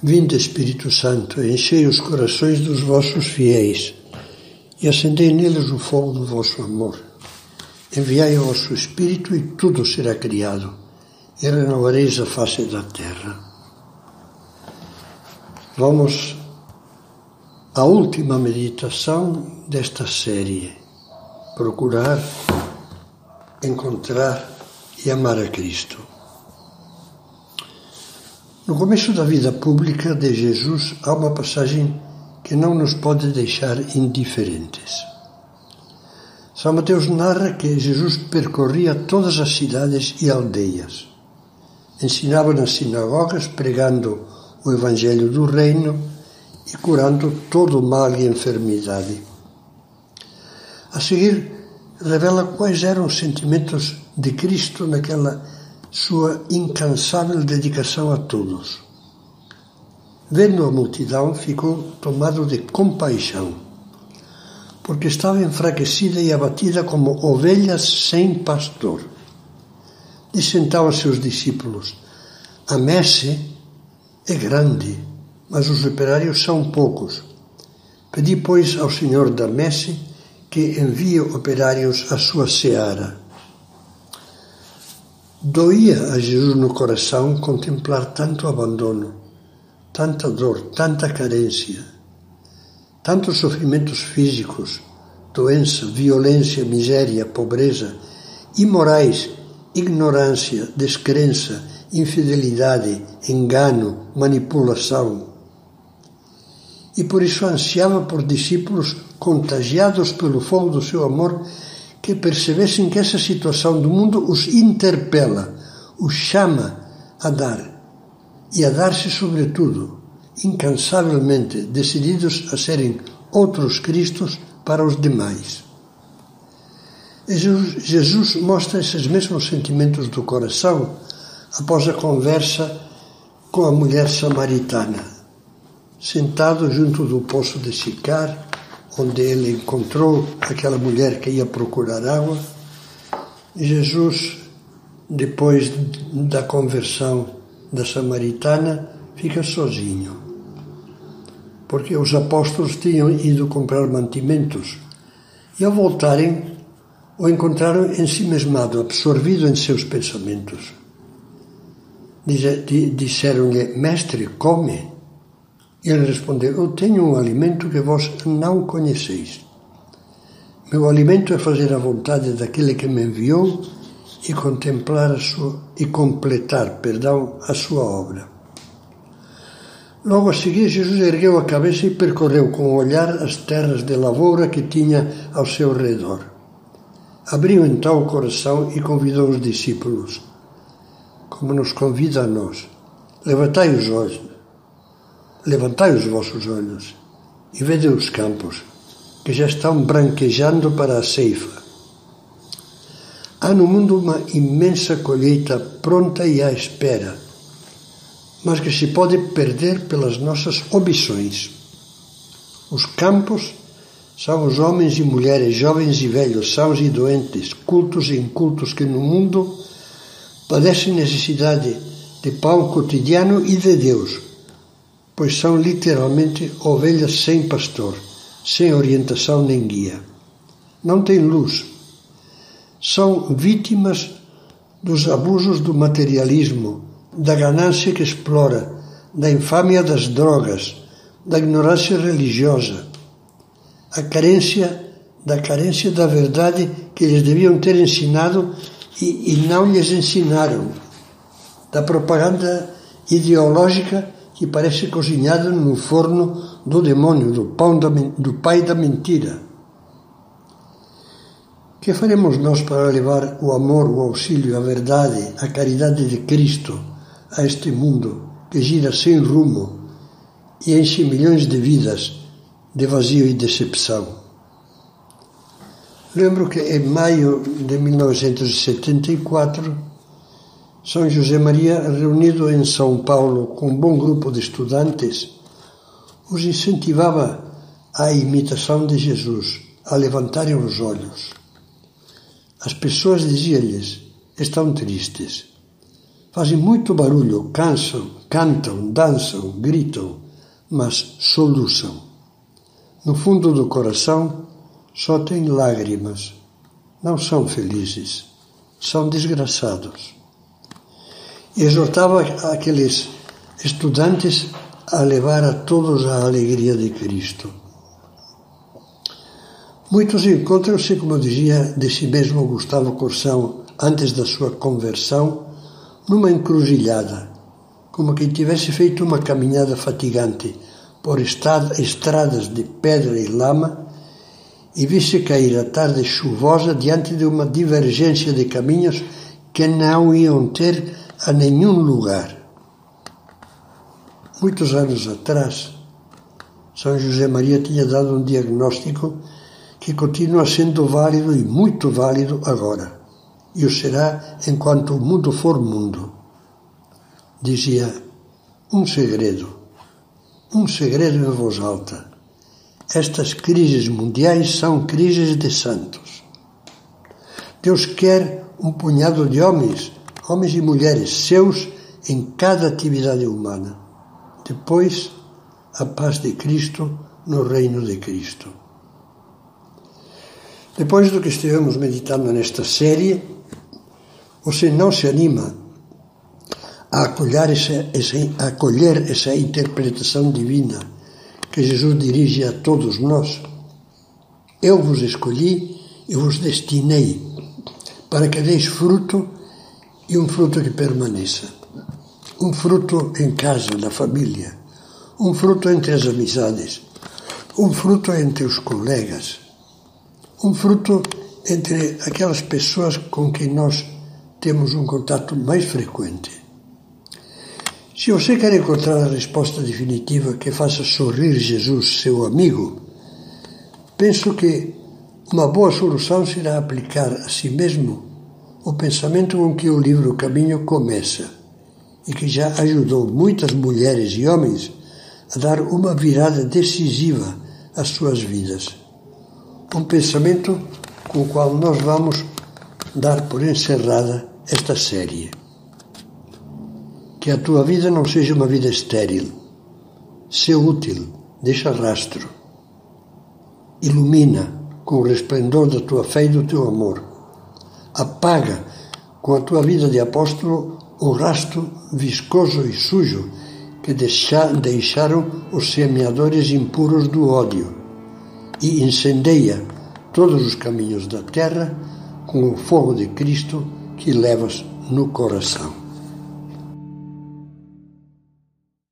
Vinde, Espírito Santo, enchei os corações dos vossos fiéis e acendei neles o fogo do vosso amor. Enviai o vosso Espírito e tudo será criado, e renovareis a face da terra. Vamos à última meditação desta série. Procurar, encontrar e amar a Cristo. No começo da vida pública de Jesus há uma passagem que não nos pode deixar indiferentes. São Mateus narra que Jesus percorria todas as cidades e aldeias. Ensinava nas sinagogas, pregando o Evangelho do Reino e curando todo mal e enfermidade. A seguir, revela quais eram os sentimentos de Cristo naquela sua incansável dedicação a todos. Vendo a multidão, ficou tomado de compaixão, porque estava enfraquecida e abatida como ovelhas sem pastor. Disse então aos seus discípulos: A messe é grande, mas os operários são poucos. Pedi, pois, ao Senhor da messe que envie operários à sua seara. Doía a Jesus no coração contemplar tanto abandono, tanta dor, tanta carência, tantos sofrimentos físicos, doença, violência, miséria, pobreza, imorais, ignorância, descrença, infidelidade, engano, manipulação. E por isso ansiava por discípulos contagiados pelo fogo do seu amor que percebessem que essa situação do mundo os interpela, os chama a dar e a dar-se, sobretudo, incansavelmente decididos a serem outros Cristos para os demais. Jesus, mostra esses mesmos sentimentos do coração após a conversa com a mulher samaritana, sentado junto do poço de Sicar onde ele encontrou aquela mulher que ia procurar água. Jesus, depois da conversão da samaritana, fica sozinho, porque os apóstolos tinham ido comprar mantimentos e, ao voltarem, o encontraram em si mesmado, absorvido em seus pensamentos. Disseram-lhe: Mestre, come. Ele respondeu: Eu tenho um alimento que vós não conheceis. Meu alimento é fazer a vontade daquele que me enviou e contemplar a sua e completar, perdão, a sua obra. Logo a seguir, Jesus ergueu a cabeça e percorreu com o olhar as terras de lavoura que tinha ao seu redor. Abriu então o coração e convidou os discípulos, como nos convida a nós: Levantai os olhos levantai os vossos olhos e vede os campos, que já estão branquejando para a ceifa. Há no mundo uma imensa colheita pronta e à espera, mas que se pode perder pelas nossas omissões. Os campos são os homens e mulheres, jovens e velhos, sãos e doentes, cultos e incultos que no mundo padecem necessidade de pão cotidiano e de Deus pois são literalmente ovelhas sem pastor, sem orientação nem guia. Não têm luz. São vítimas dos abusos do materialismo, da ganância que explora, da infâmia das drogas, da ignorância religiosa, a carência da carência da verdade que eles deviam ter ensinado e, e não lhes ensinaram, da propaganda ideológica que parece cozinhado no forno do demônio, do, pão da, do pai da mentira. Que faremos nós para levar o amor, o auxílio, a verdade, a caridade de Cristo a este mundo que gira sem rumo e enche milhões de vidas de vazio e decepção? Lembro que em maio de 1974 são José Maria, reunido em São Paulo com um bom grupo de estudantes, os incentivava à imitação de Jesus, a levantarem os olhos. As pessoas diziam-lhes: estão tristes. Fazem muito barulho, cansam, cantam, dançam, gritam, mas soluçam. No fundo do coração só tem lágrimas. Não são felizes, são desgraçados. Exortava aqueles estudantes a levar a todos a alegria de Cristo. Muitos encontram-se, como dizia de si mesmo Gustavo Corsão antes da sua conversão, numa encruzilhada, como quem tivesse feito uma caminhada fatigante por estradas de pedra e lama e visse cair a tarde chuvosa diante de uma divergência de caminhos que não iam ter a nenhum lugar. Muitos anos atrás, São José Maria tinha dado um diagnóstico que continua sendo válido e muito válido agora, e o será enquanto o mundo for mundo. Dizia: um segredo, um segredo em voz alta. Estas crises mundiais são crises de santos. Deus quer um punhado de homens, homens e mulheres seus em cada atividade humana. Depois, a paz de Cristo no reino de Cristo. Depois do que estivemos meditando nesta série, você não se anima a acolher essa, essa, a acolher essa interpretação divina que Jesus dirige a todos nós? Eu vos escolhi e vos destinei para que deis fruto e um fruto que permaneça. Um fruto em casa, na família. Um fruto entre as amizades. Um fruto entre os colegas um fruto entre aquelas pessoas com quem nós temos um contato mais frequente. Se você quer encontrar a resposta definitiva que faça sorrir Jesus, seu amigo, penso que uma boa solução será aplicar a si mesmo o pensamento com que o livro Caminho começa e que já ajudou muitas mulheres e homens a dar uma virada decisiva às suas vidas um pensamento com o qual nós vamos dar por encerrada esta série. Que a tua vida não seja uma vida estéril. Sê útil, deixa rastro. Ilumina com o resplendor da tua fé e do teu amor. Apaga com a tua vida de apóstolo o rastro viscoso e sujo que deixaram os semeadores impuros do ódio e incendeia todos os caminhos da terra com o fogo de Cristo que levas no coração.